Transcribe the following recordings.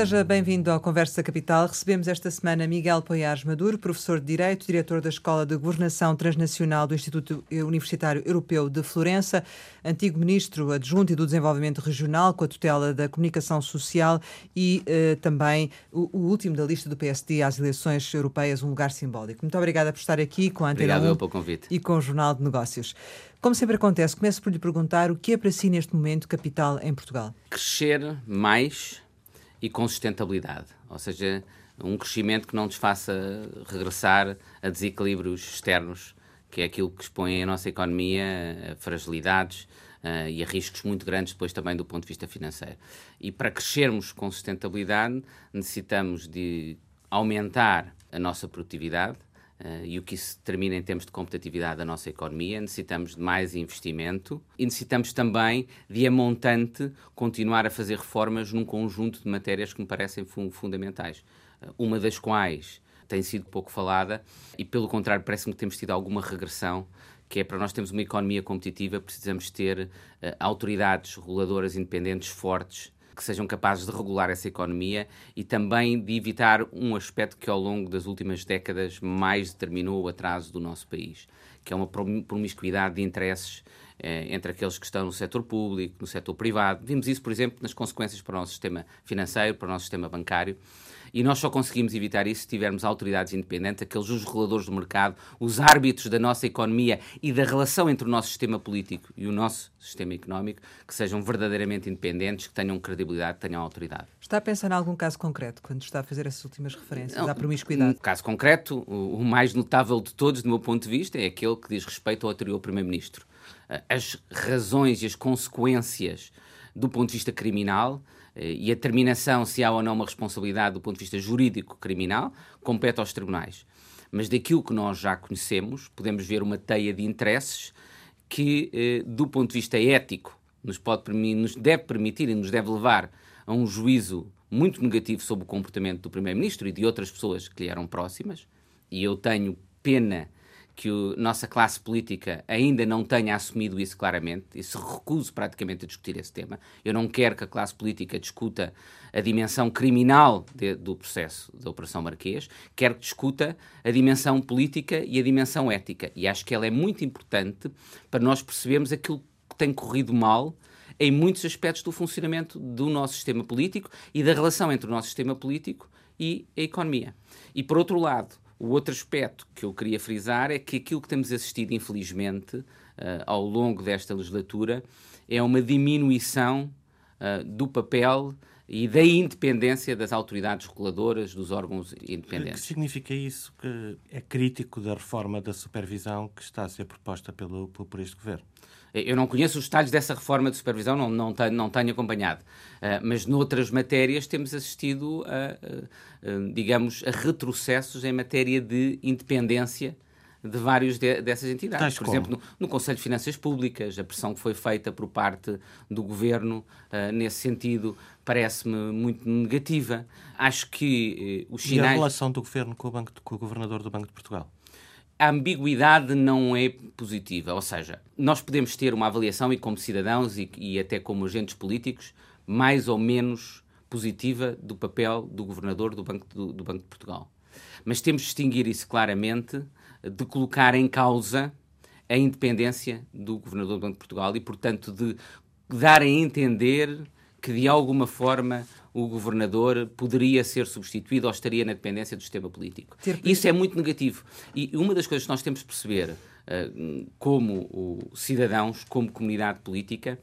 Seja bem-vindo ao Conversa Capital. Recebemos esta semana Miguel Poiares Maduro, professor de Direito, diretor da Escola de Governação Transnacional do Instituto Universitário Europeu de Florença, antigo ministro adjunto e do Desenvolvimento Regional com a tutela da Comunicação Social e eh, também o, o, último da lista do PSD às eleições europeias, um lugar simbólico. Muito obrigada por estar aqui com a Antena Obrigado 1 pelo convite. e com o Jornal de Negócios. Como sempre acontece, começo por lhe perguntar o que é para si neste momento capital em Portugal? Crescer mais e com sustentabilidade, ou seja, um crescimento que não nos faça regressar a desequilíbrios externos, que é aquilo que expõe a nossa economia a fragilidades uh, e a riscos muito grandes depois também do ponto de vista financeiro. E para crescermos com sustentabilidade necessitamos de aumentar a nossa produtividade, Uh, e o que isso determina em termos de competitividade da nossa economia. Necessitamos de mais investimento e necessitamos também de, a montante, continuar a fazer reformas num conjunto de matérias que me parecem fun fundamentais. Uh, uma das quais tem sido pouco falada e, pelo contrário, parece-me que temos tido alguma regressão que é para nós termos uma economia competitiva, precisamos ter uh, autoridades reguladoras independentes fortes que sejam capazes de regular essa economia e também de evitar um aspecto que ao longo das últimas décadas mais determinou o atraso do nosso país, que é uma promiscuidade de interesses eh, entre aqueles que estão no setor público, no setor privado. Vimos isso, por exemplo, nas consequências para o nosso sistema financeiro, para o nosso sistema bancário. E nós só conseguimos evitar isso se tivermos autoridades independentes, aqueles os reguladores do mercado, os árbitros da nossa economia e da relação entre o nosso sistema político e o nosso sistema económico, que sejam verdadeiramente independentes, que tenham credibilidade, que tenham autoridade. Está a pensar em algum caso concreto quando está a fazer essas últimas referências Não, à promiscuidade? Um caso concreto, o, mais notável de todos, do meu ponto de vista, é aquele que diz respeito ao anterior Primeiro-Ministro. As razões e as consequências do ponto de vista criminal e a determinação se há ou não uma responsabilidade do ponto de vista jurídico criminal compete aos tribunais. Mas daquilo que nós já conhecemos, podemos ver uma teia de interesses que, eh, do ponto de vista ético, nos, pode, nos deve permitir e nos deve levar a um juízo muito negativo sobre o comportamento do Primeiro-Ministro e de outras pessoas que lhe eram próximas. E eu tenho pena que a nossa classe política ainda não tenha assumido isso claramente e se recuse praticamente a discutir esse tema. Eu não quero que a classe política discuta a dimensão criminal de, do processo da Operação Marquês, quero que discuta a dimensão política e a dimensão ética. E acho que ela é muito importante para nós percebermos aquilo que tem corrido mal em muitos aspectos do funcionamento do nosso sistema político e da relação entre o nosso sistema político e a economia. E, por outro lado, o outro aspecto que eu queria frisar é que aquilo que temos assistido, infelizmente, uh, ao longo desta legislatura, é uma diminuição uh, do papel e da independência das autoridades reguladoras, dos órgãos independentes. O que significa isso? Que é crítico da reforma da supervisão que está a ser proposta pelo, por este governo? Eu não conheço os detalhes dessa reforma de supervisão, não, não, tenho, não tenho acompanhado. Uh, mas noutras matérias temos assistido a, a, a, digamos, a retrocessos em matéria de independência de vários de, dessas entidades. Tais por como? exemplo, no, no, Conselho de Finanças Públicas, a pressão que foi feita por parte do Governo uh, nesse sentido parece-me muito negativa. Acho que uh, os sinais... E a relação do Governo com o, banco, com o Governador do Banco de Portugal? A ambiguidade não é positiva. Ou seja, nós podemos ter uma avaliação, e como cidadãos e, e até como agentes políticos, mais ou menos positiva do papel do governador do Banco, do, do Banco de Portugal. Mas temos de distinguir isso claramente de colocar em causa a independência do governador do Banco de Portugal e, portanto, de dar a entender que, de alguma forma, o governador poderia ser substituído ou estaria na dependência do sistema político. Isso é muito negativo. E uma das coisas que nós temos de perceber, uh, como cidadãos, como comunidade política,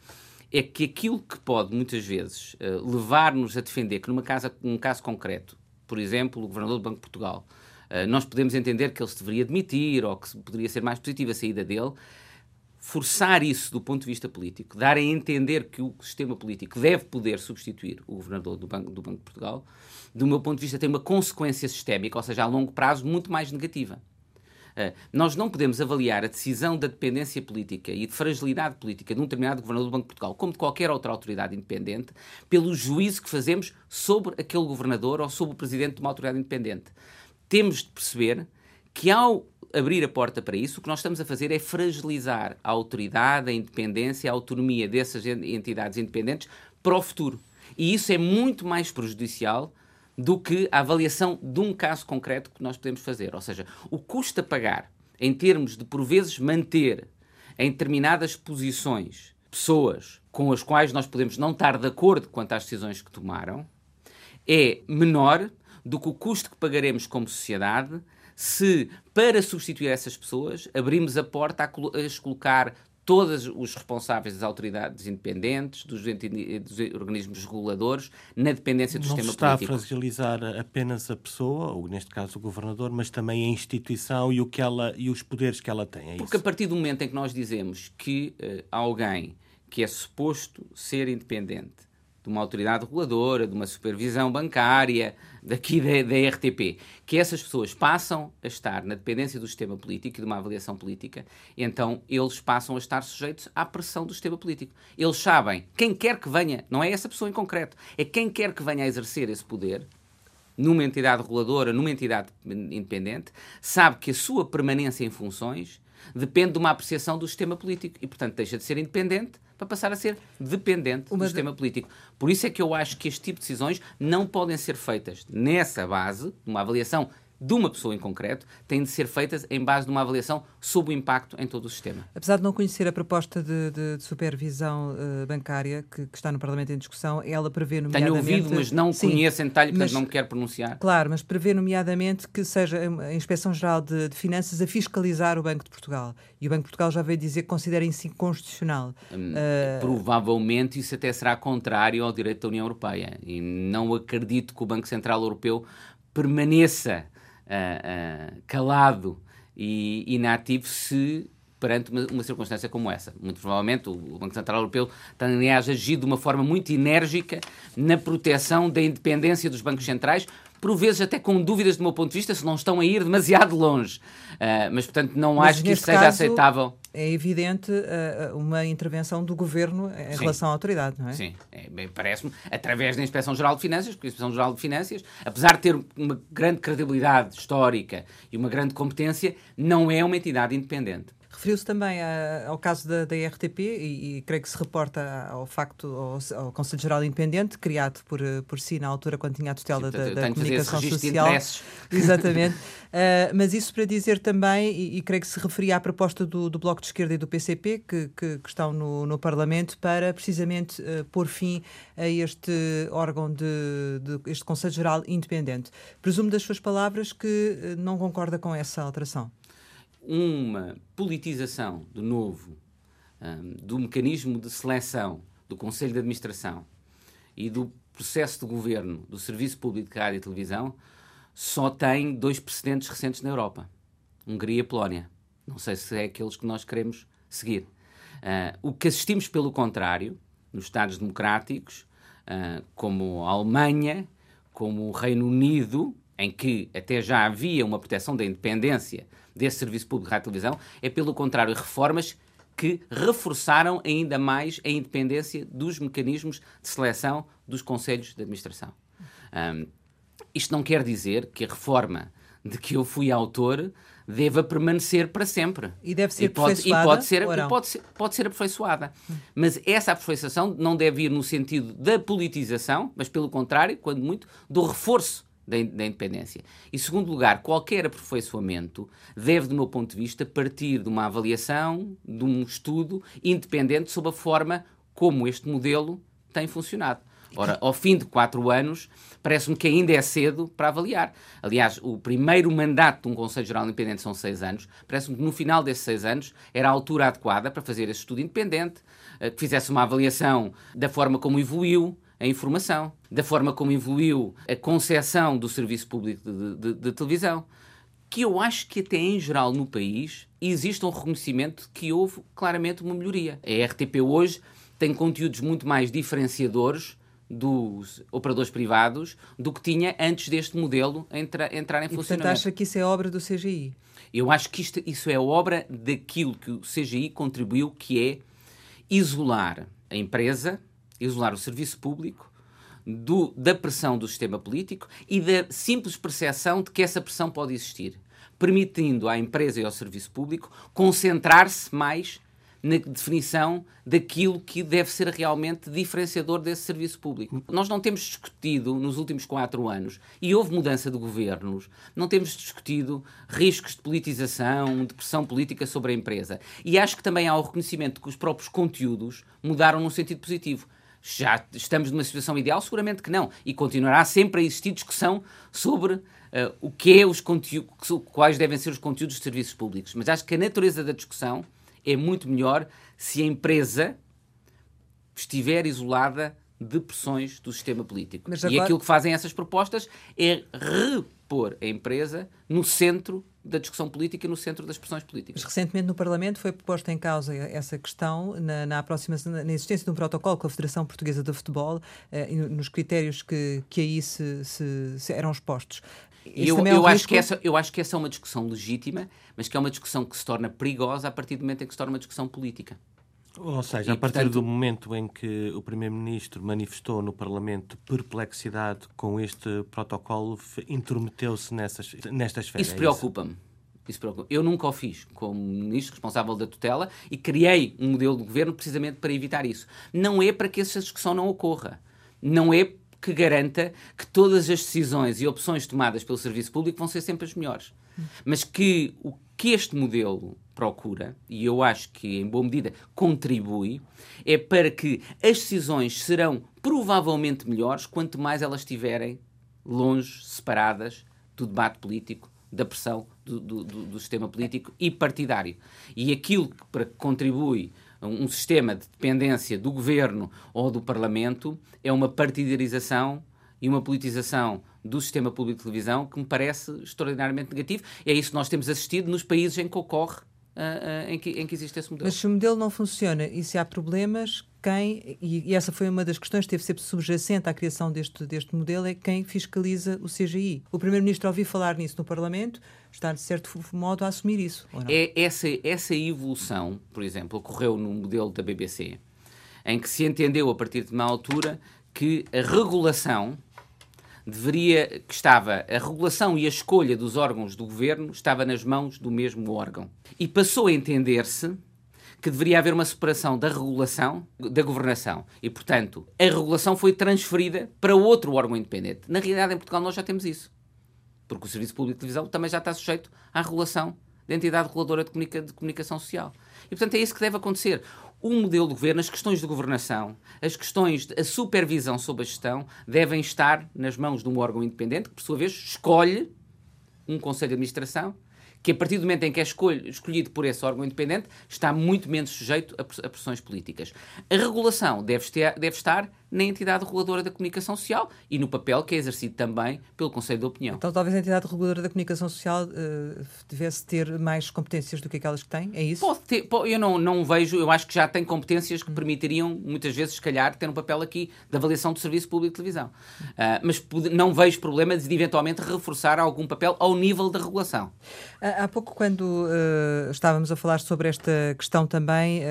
é que aquilo que pode muitas vezes uh, levar-nos a defender que numa casa, num caso concreto, por exemplo, o governador do Banco de Portugal, uh, nós podemos entender que ele se deveria demitir ou que poderia ser mais positiva a saída dele, forçar isso do ponto de vista político, dar a entender que o sistema político deve poder substituir o governador do Banco, do Banco de Portugal, do meu ponto de vista, tem uma consequência sistémica, ou seja, a longo prazo, muito mais negativa. Uh, nós não podemos avaliar a decisão da dependência política e de fragilidade política de um determinado governador do Banco de Portugal, como de qualquer outra autoridade independente, pelo juízo que fazemos sobre aquele governador ou sobre o presidente de uma autoridade independente. Temos de perceber que ao abrir a porta para isso, o que nós estamos a fazer é fragilizar a autoridade, a independência, a autonomia dessas entidades independentes para o futuro. E isso é muito mais prejudicial do que a avaliação de um caso concreto que nós podemos fazer. Ou seja, o custo a pagar em termos de, por vezes, manter em determinadas posições pessoas com as quais nós podemos não estar de acordo quanto às decisões que tomaram, é menor do que o custo que pagaremos como sociedade se, para substituir essas pessoas, abrimos a porta a, a colocar todos os responsáveis das autoridades independentes, dos, dos organismos reguladores, na dependência do não sistema está político. Não está a fragilizar apenas a pessoa, ou neste caso o governador, mas também a instituição e, o que ela, e os poderes que ela tem. É Porque isso? a partir do momento em que nós dizemos que uh, alguém que é suposto ser independente de uma autoridade reguladora, de uma supervisão bancária, daqui da, da, RTP, que essas pessoas passam a estar na dependência do sistema político e de uma avaliação política, então eles passam a estar sujeitos à pressão do sistema político. Eles sabem, quem quer que venha, não é essa pessoa em concreto, é quem quer que venha a exercer esse poder, numa entidade reguladora, numa entidade independente, sabe que a sua permanência em funções depende de uma apreciação do sistema político e, portanto, deixa de ser independente para passar a ser dependente uma do sistema de... político. Por isso é que eu acho que este tipo de decisões não podem ser feitas nessa base, numa avaliação de uma pessoa em concreto têm de ser feitas em base de uma avaliação sobre o impacto em todo o sistema. Apesar de não conhecer a proposta de, de, de supervisão uh, bancária que, que, está no Parlamento em discussão, ela prevê nomeadamente... Tenho ouvido, mas não sim, conheço em detalhe, portanto não me quero pronunciar. Claro, mas prevê nomeadamente que seja a Inspeção-Geral de, de, Finanças a fiscalizar o Banco de Portugal. E o Banco de Portugal já veio dizer que considera isso inconstitucional. Hum, uh... Provavelmente isso até será contrário ao direito da União Europeia. E não acredito que o Banco Central Europeu permaneça uh, calado e inativo se perante uma, uma, circunstância como essa. Muito provavelmente o Banco Central Europeu tem, aliás, agido de uma forma muito enérgica na proteção da independência dos bancos centrais, por vezes até com dúvidas do meu ponto de vista se não estão a ir demasiado longe. Uh, mas, portanto, não mas acho que isso seja aceitável. É evidente uh, uma intervenção do governo em Sim. relação à autoridade, não é? Sim, é, parece-me, através da Inspeção-Geral de Finanças, porque a Inspeção-Geral de Finanças, apesar de ter uma grande credibilidade histórica e uma grande competência, não é uma entidade independente. Referiu-se também a, ao caso da, da RTP e, e, creio que se reporta ao facto, ao, ao Conselho Geral Independente, criado por, por si na altura quando tinha a tutela Sim, da, da comunicação social. Exatamente. uh, mas isso para dizer também, e, e, creio que se referia à proposta do, do Bloco de Esquerda e do PCP, que, que, que estão no, no, Parlamento, para precisamente uh, pôr fim a este órgão de, de este Conselho Geral Independente. Presumo das suas palavras que uh, não concorda com essa alteração uma politização, de novo, um, do mecanismo de seleção do Conselho de Administração e do processo de governo do Serviço Público de Rádio e Televisão só tem dois precedentes recentes na Europa: Hungria e Polónia. Não sei se é aqueles que nós queremos seguir. Uh, o que assistimos, pelo contrário, nos Estados democráticos, uh, como a Alemanha, como o Reino Unido, em que até já havia uma proteção da independência desse serviço público de rádio e televisão, é pelo contrário reformas que reforçaram ainda mais a independência dos mecanismos de seleção dos conselhos de administração. Um, isto não quer dizer que a reforma de que eu fui autor deva permanecer para sempre. E deve ser e pode, e pode ser, pode ser, pode ser aperfeiçoada. Mas essa aperfeiçoação não deve ir no sentido da politização, mas pelo contrário, quando muito, do reforço da, independência. E, segundo lugar, qualquer aperfeiçoamento deve, do meu ponto de vista, partir de uma avaliação, de um estudo independente sobre a forma como este modelo tem funcionado. Ora, ao fim de quatro anos, parece-me que ainda é cedo para avaliar. Aliás, o primeiro mandato de um Conselho Geral Independente são seis anos. Parece-me que no final desses seis anos era a altura adequada para fazer esse estudo independente, eh, que fizesse uma avaliação da forma como evoluiu, a informação, da forma como evoluiu a concepção do serviço público de, de, de, televisão, que eu acho que até em geral no país existe um reconhecimento que houve claramente uma melhoria. A RTP hoje tem conteúdos muito mais diferenciadores dos operadores privados do que tinha antes deste modelo entra, entrar em e, funcionamento. Portanto, acha que isso é obra do CGI? Eu acho que isto, isso é obra daquilo que o CGI contribuiu, que é isolar a empresa isolar o serviço público do, da pressão do sistema político e da simples percepção de que essa pressão pode existir, permitindo à empresa e ao serviço público concentrar-se mais na definição daquilo que deve ser realmente diferenciador desse serviço público. Nós não temos discutido nos últimos quatro anos, e houve mudança de governos, não temos discutido riscos de politização, de pressão política sobre a empresa. E acho que também há o reconhecimento que os próprios conteúdos mudaram num sentido positivo. Já estamos numa situação ideal? Seguramente que não. E continuará sempre a existir discussão sobre uh, o que é os conteúdos, quais devem ser os conteúdos de serviços públicos. Mas acho que a natureza da discussão é muito melhor se a empresa estiver isolada de pressões do sistema político. Agora... E aquilo que fazem essas propostas é repor a empresa no centro da discussão política no centro das pressões políticas. Mas recentemente no Parlamento foi posta em causa essa questão na, na aproximação, na existência de um protocolo com a Federação Portuguesa de Futebol eh, nos critérios que, que aí se, se, se eram expostos. Eu, é um eu, acho que essa, eu acho que essa é uma discussão legítima, mas que é uma discussão que se torna perigosa a partir do momento em que se torna uma discussão política. Ou seja, e, a partir portanto, do momento em que o Primeiro-Ministro manifestou no Parlamento perplexidade com este protocolo, intrometeu-se nessas, nestas férias. Isso preocupa-me. Isso preocupa Eu nunca o fiz como Ministro responsável da tutela e criei um modelo de governo precisamente para evitar isso. Não é para que essa discussão não ocorra. Não é que garanta que todas as decisões e opções tomadas pelo serviço público vão ser sempre as melhores. Mas que o que este modelo procura, e eu acho que em boa medida contribui, é para que as decisões serão provavelmente melhores quanto mais elas estiverem longe, separadas do debate político, da pressão do, do, do sistema político e partidário. E aquilo que para que contribui um sistema de dependência do governo ou do parlamento é uma partidarização e uma politização do sistema público de televisão que me parece extraordinariamente negativo. É isso que nós temos assistido nos países em que ocorre uh, uh, em, que, em que existe esse modelo. Mas se o modelo não funciona e se há problemas, quem, e, e essa foi uma das questões que teve sempre subjacente à criação deste, deste modelo, é quem fiscaliza o CGI. O Primeiro-Ministro ouviu falar nisso no Parlamento, está de certo modo a assumir isso. É, essa, essa evolução, por exemplo, ocorreu no modelo da BBC, em que se entendeu a partir de uma altura que a regulação deveria que estava a regulação e a escolha dos órgãos do governo estava nas mãos do mesmo órgão. E passou a entender-se que deveria haver uma separação da regulação da governação. E, portanto, a regulação foi transferida para outro órgão independente. Na realidade, em Portugal, nós já temos isso. Porque o Serviço Público de Televisão também já está sujeito à regulação da entidade reguladora de, comunica de comunicação social. E, portanto, é isso que deve acontecer o modelo de governo, as questões de governação, as questões da supervisão sobre a gestão devem estar nas mãos de um órgão independente que, por sua vez, escolhe um Conselho de Administração que a partir do momento em que é escolhido por esse órgão independente, está muito menos sujeito a pressões políticas. A regulação deve, estar na entidade reguladora da comunicação social e no papel que é exercido também pelo Conselho de Opinião. Então, talvez a entidade reguladora da comunicação social uh, devesse ter mais competências do que aquelas que tem? É isso? Pode ter, pode, eu não, não vejo, eu acho que já tem competências que permitiriam, muitas vezes, se calhar, ter um papel aqui de avaliação do Serviço Público de Televisão. Uh, mas não vejo problema de, eventualmente, reforçar algum papel ao nível da regulação. Há pouco, quando uh, estávamos a falar sobre esta questão também,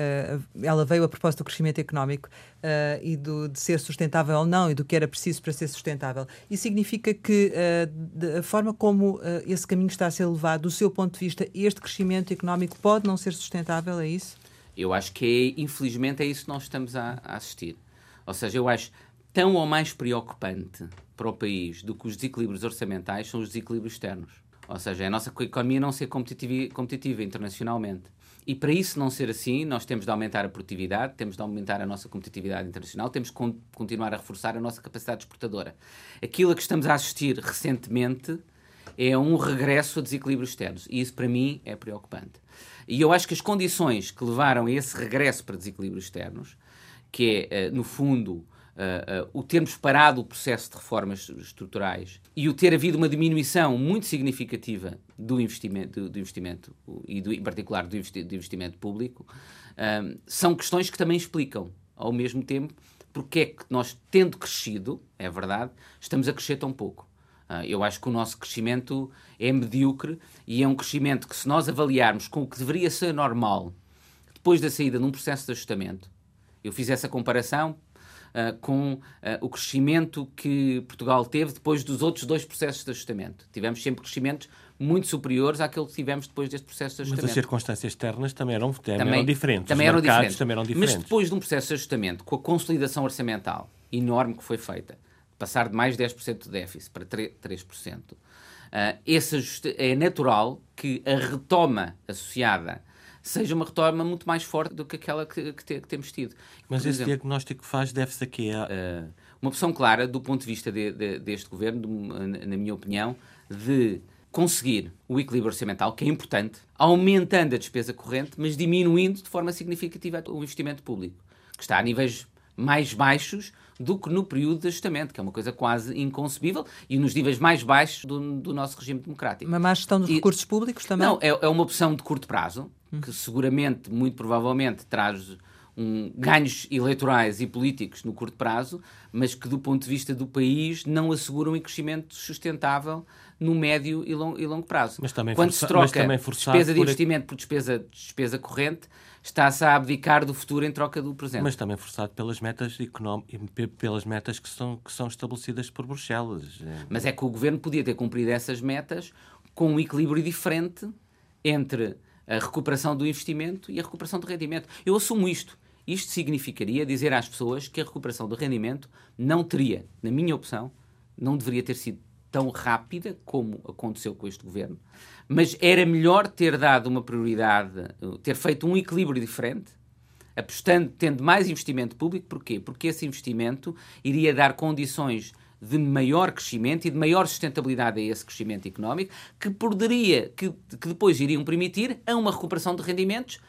ela veio a propósito do crescimento económico e do, de ser sustentável ou não e do que era preciso para ser sustentável. Isso significa que uh, a forma como uh, esse caminho está a ser levado, do seu ponto de vista, este crescimento económico pode não ser sustentável, é isso? Eu acho que, infelizmente, é isso que nós estamos a, a assistir. Ou seja, eu acho tão ou mais preocupante para o país do que os desequilíbrios orçamentais são os desequilíbrios externos. Ou seja, é a nossa economia não ser competitiva, competitiva internacionalmente. E para isso não ser assim, nós temos de aumentar a produtividade, temos de aumentar a nossa competitividade internacional, temos de con continuar a reforçar a nossa capacidade exportadora. Aquilo a que estamos a assistir recentemente é um regresso a desequilíbrios externos. E isso, para mim, é preocupante. E eu acho que as condições que levaram a esse regresso para desequilíbrios externos, que é, eh, no fundo, Uh, o termos parado o processo de reformas estruturais e o ter havido uma diminuição muito significativa do investimento, do, do investimento e do, em particular do, investi do investimento público, uh, são questões que também explicam, ao mesmo tempo, porque é que nós, tendo crescido, é verdade, estamos a crescer tão pouco. eu acho que o nosso crescimento é medíocre e é um crescimento que, se nós avaliarmos com o que deveria ser normal depois da saída num processo de ajustamento, eu fiz essa comparação uh, com uh, o crescimento que Portugal teve depois dos outros dois processos de ajustamento. Tivemos sempre crescimentos muito superiores àquele que tivemos depois deste processo de ajustamento. Mas as circunstâncias externas também eram, também, também eram diferentes. Também eram diferentes. também eram diferentes. Mas depois de um processo de ajustamento, com a consolidação orçamental enorme que foi feita, passar de mais de 10% de déficit para 3%, uh, esse é natural que a retoma associada seja uma retoma muito mais forte do que aquela que, que, te, que temos tido. Mas Por esse exemplo, diagnóstico que faz deve-se a quê? Uh, uma opção clara, do ponto de vista de, de, deste governo, de, na minha opinião, de conseguir o equilíbrio orçamental, que é importante, aumentando a despesa corrente, mas diminuindo de forma significativa o investimento público, que está a níveis mais baixos do que no período de ajustamento, que é uma coisa quase inconcebível, e nos níveis mais baixos do, do nosso regime democrático. Uma má gestão dos e, recursos públicos também? Não, é, é, uma opção de curto prazo, hum. que seguramente, muito provavelmente, traz um, ganhos eleitorais e políticos no curto prazo, mas que do ponto de vista do país não asseguram um crescimento sustentável no médio e, long, e longo prazo. Mas também Quando força, se troca despesa de investimento por despesa, despesa corrente, está-se a abdicar do futuro em troca do presente. Mas também forçado pelas metas económicas, pelas metas que são, que são estabelecidas por Bruxelas. Mas é que o governo podia ter cumprido essas metas com um equilíbrio diferente entre a recuperação do investimento e a recuperação do rendimento. Eu assumo isto. Isto significaria dizer às pessoas que a recuperação do rendimento não teria, na minha opção, não deveria ter sido tão rápida como aconteceu com este governo, mas era melhor ter dado uma prioridade, ter feito um equilíbrio diferente, apostando, tendo mais investimento público. Porquê? Porque esse investimento iria dar condições de maior crescimento e de maior sustentabilidade a esse crescimento económico, que poderia, que, que depois iriam permitir a uma recuperação de rendimentos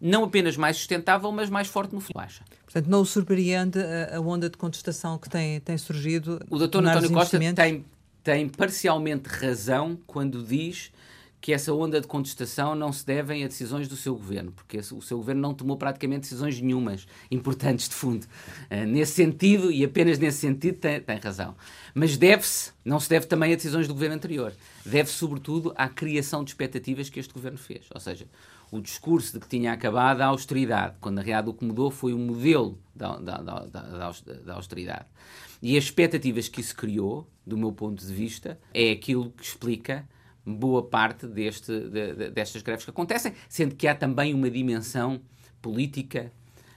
não apenas mais sustentável, mas mais forte no futuro. Portanto, não o surpreende a, a onda de contestação que tem, tem surgido? O doutor António Costa tem, tem parcialmente razão quando diz que essa onda de contestação não se deve a decisões do seu governo, porque o seu governo não tomou praticamente decisões nenhumas importantes de fundo. Uh, nesse sentido, e apenas nesse sentido, tem, tem razão. Mas deve-se, não se deve também a decisões do governo anterior, deve sobretudo à criação de expectativas que este governo fez. Ou seja, o discurso de que tinha acabado a austeridade, quando na realidade o que mudou foi o modelo da, da, da, da, austeridade. E as expectativas que isso criou, do meu ponto de vista, é aquilo que explica boa parte deste, de, de, destas greves que acontecem, sendo que há também uma dimensão política,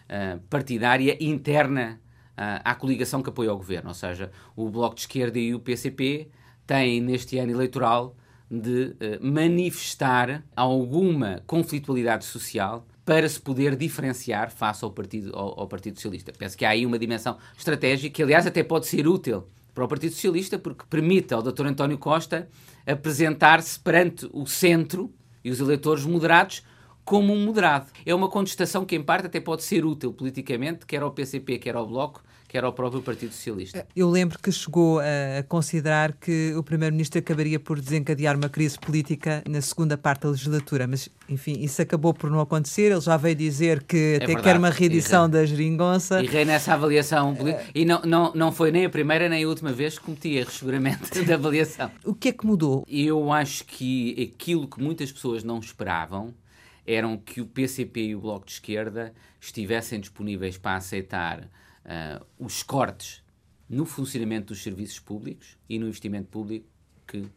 uh, partidária, interna uh, à coligação que apoia o governo. Ou seja, o Bloco de Esquerda e o PCP têm, neste ano eleitoral, de uh, manifestar alguma conflitualidade social para se poder diferenciar face ao Partido, ao, ao, Partido Socialista. Penso que há aí uma dimensão estratégica que, aliás, até pode ser útil para o Partido Socialista, porque permite ao Dr. António Costa apresentar-se perante o centro e os eleitores moderados como um moderado. É uma contestação que, em parte, até pode ser útil politicamente, quer ao PCP, quer ao Bloco, quer ao próprio Partido Socialista. Eu lembro que chegou a considerar que o Primeiro-Ministro acabaria por desencadear uma crise política na segunda parte da legislatura, mas, enfim, isso acabou por não acontecer. Ele já veio dizer que é até verdade. quer uma reedição da geringonça. E rei nessa avaliação. E não, não, não foi nem a primeira nem a última vez que cometi erros, seguramente, da avaliação. O que é que mudou? Eu acho que aquilo que muitas pessoas não esperavam eram que o PCP e o Bloco de Esquerda estivessem disponíveis para aceitar uh, os cortes no funcionamento dos serviços públicos e no investimento público que uh,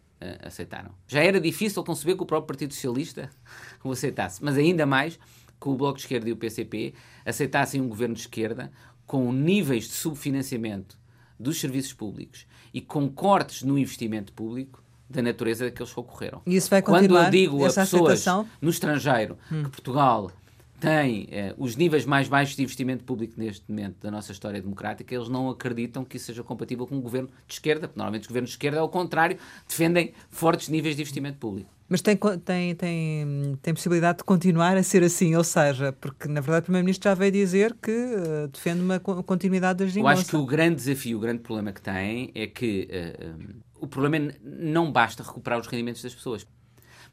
aceitaram. Já era difícil conceber que o próprio Partido Socialista o aceitasse, mas ainda mais que o Bloco de Esquerda e o PCP aceitassem um governo de esquerda com níveis de subfinanciamento dos serviços públicos e com cortes no investimento público da natureza daqueles que ocorreram. E isso vai continuar, Quando eu digo a pessoas aceitação? no estrangeiro hum. que Portugal tem eh, os níveis mais baixos de investimento público neste momento da nossa história democrática, eles não acreditam que isso seja compatível com um governo de esquerda, porque normalmente os governos de esquerda, ao contrário, defendem fortes níveis de investimento público. Mas tem, tem, tem, tem possibilidade de continuar a ser assim, ou seja, porque na verdade o Primeiro-Ministro já veio dizer que uh, defende uma continuidade das Eu acho que o grande desafio, o grande problema que tem é que uh, um, o problema é não basta recuperar os rendimentos das pessoas.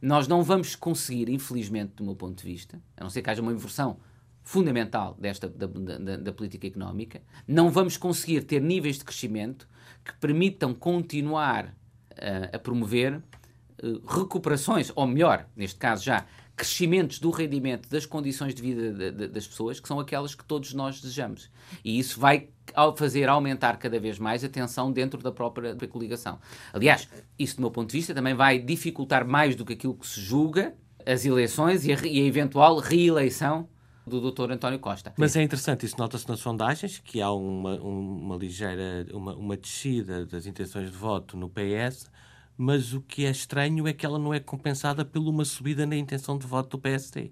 Nós não vamos conseguir, infelizmente, do meu ponto de vista, a não ser que haja uma inversão fundamental desta da, da, da, política económica, não vamos conseguir ter níveis de crescimento que permitam continuar uh, a promover uh, recuperações, ou melhor, neste caso já, crescimentos do rendimento, das condições de vida de, de, das pessoas, que são aquelas que todos nós desejamos. E isso vai fazer aumentar cada vez mais a tensão dentro da própria coligação. Aliás, isso do meu ponto de vista também vai dificultar mais do que aquilo que se julga as eleições e a, e a eventual reeleição do Dr. António Costa. Mas é interessante, isso nota-se nas sondagens, que há uma, uma ligeira, uma, uma descida das intenções de voto no PS, mas o que é estranho é que ela não é compensada por uma subida na intenção de voto do PSD.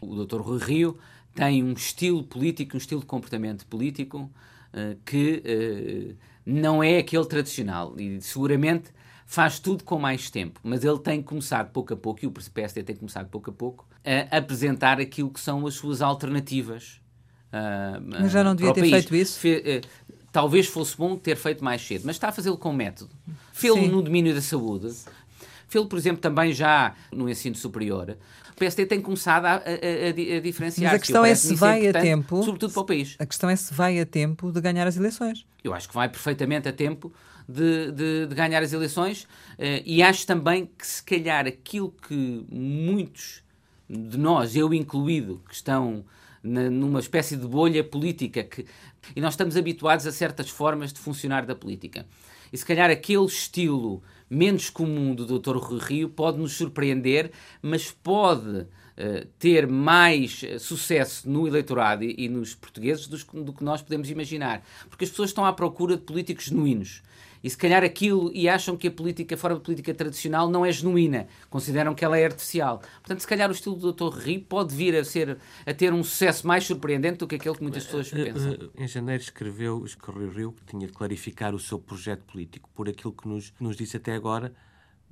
O Dr. Rui Rio tem um estilo político, um estilo de comportamento político uh, que uh, não é aquele tradicional e seguramente faz tudo com mais tempo, mas ele tem começado pouco a pouco, e o PSD tem começado pouco a pouco, a apresentar aquilo que são as suas alternativas. Uh, mas já não devia ter país. feito isso? Fe, uh, talvez fosse bom ter feito mais cedo, mas está a fazê-lo com método. Fê-lo no domínio da saúde, fê-lo, por exemplo, também já no ensino superior. O PSD tem começado a, a, a, a diferenciar. Mas a questão é se vai a tempo. Sobretudo para o país. A questão é se vai a tempo de ganhar as eleições. Eu acho que vai perfeitamente a tempo de, de, de ganhar as eleições uh, e acho também que, se calhar, aquilo que muitos de nós, eu incluído, que estão na, numa espécie de bolha política que, e nós estamos habituados a certas formas de funcionar da política. E se calhar aquele estilo menos comum do Dr. Rui Rio pode nos surpreender, mas pode uh, ter mais uh, sucesso no eleitorado e, e nos portugueses do, do, que nós podemos imaginar. Porque as pessoas estão à procura de políticos genuínos e se calhar aquilo e acham que a política, a forma de política tradicional não é genuína, consideram que ela é artificial. Portanto, se calhar o estilo do Dr. Ri pode vir a ser a ter um sucesso mais surpreendente do que aquele que muitas pessoas eh, pensam. Eh, em janeiro escreveu, escreveu Rio que tinha de clarificar o seu projeto político. Por aquilo que nos, nos disse até agora,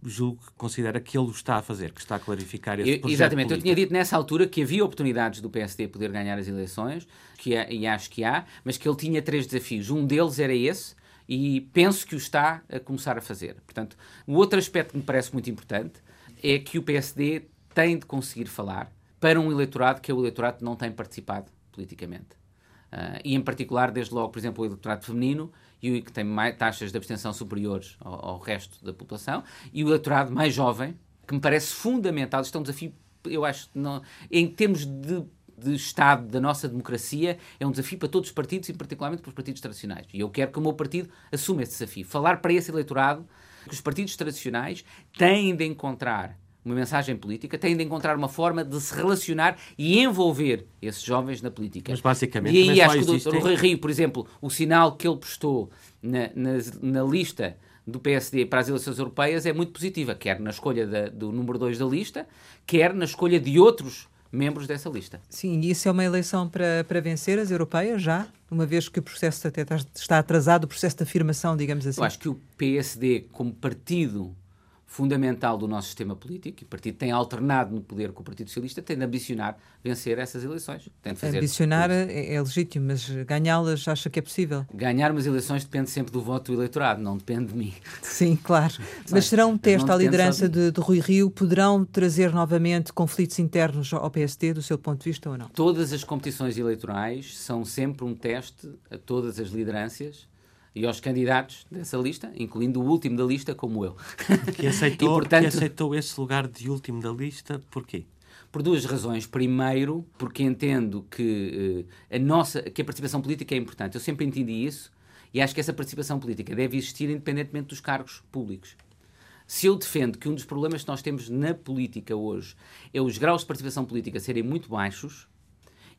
julgo que considera que ele o está a fazer, que está a clarificar esse projeto Exatamente. Político. Eu tinha dito nessa altura que havia oportunidades do PSD poder ganhar as eleições, que é, e acho que há, mas que ele tinha três desafios. Um deles era esse, e penso que o está a começar a fazer. Portanto, o outro aspecto que me parece muito importante é que o PSD tem de conseguir falar para um eleitorado que é o eleitorado que não tem participado politicamente. Uh, e, em particular, desde logo, por exemplo, o eleitorado feminino e que tem mais, taxas de abstenção superiores ao, ao resto da população, e o eleitorado mais jovem, que me parece fundamental. Isto é um desafio, eu acho, não, em termos de de Estado da nossa democracia é um desafio para todos os partidos e particularmente para os partidos tradicionais. E eu quero que o meu partido assuma esse desafio. Falar para esse eleitorado que os partidos tradicionais têm de encontrar uma mensagem política, têm de encontrar uma forma de se relacionar e envolver esses jovens na política. Mas basicamente, e aí acho que o Rui Rio, por exemplo, o sinal que ele postou na, na, na lista do PSD para as eleições europeias é muito positiva, quer na escolha da, do número 2 da lista, quer na escolha de outros membros dessa lista. Sim, e isso é uma eleição para, para vencer as europeias já? Uma vez que o processo até está atrasado, o processo de afirmação, digamos assim. Eu acho que o PSD, como partido fundamental do nosso sistema político, e o partido tem alternado no poder com o Partido Socialista, tem de ambicionar vencer essas eleições. Tem de fazer ambicionar é, é, legítimo, mas ganhá-las acha que é possível? Ganhar umas eleições depende sempre do voto do eleitorado, não depende de mim. Sim, claro. mas será um teste à liderança de, de, Rui Rio? Poderão trazer novamente conflitos internos ao PSD, do seu ponto de vista, ou não? Todas as competições eleitorais são sempre um teste a todas as lideranças e aos candidatos dessa lista, incluindo o último da lista, como eu. Que aceitou, e, portanto, que aceitou esse lugar de último da lista, porquê? Por duas razões. Primeiro, porque entendo que, uh, a, nossa, que a participação política é importante. Eu sempre entendi isso e acho que essa participação política deve existir independentemente dos cargos públicos. Se eu defendo que um dos problemas que nós temos na política hoje é os graus de participação política serem muito baixos,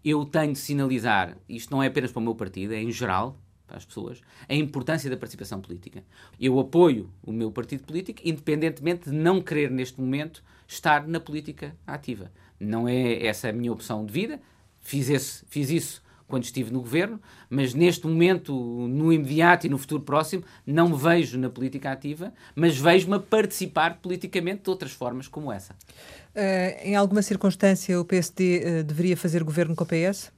eu tenho de sinalizar, isto não é apenas para o meu partido, é em geral, para as pessoas a importância da participação política. Eu apoio o meu partido político, independentemente de não querer, neste momento, estar na política ativa. Não é essa a minha opção de vida. Fiz, esse, fiz isso quando estive no governo, mas neste momento, no imediato e no futuro próximo, não me vejo na política ativa, mas vejo-me a participar politicamente de outras formas como essa. Uh, em alguma circunstância, o PSD uh, eh, deveria fazer governo com o PS?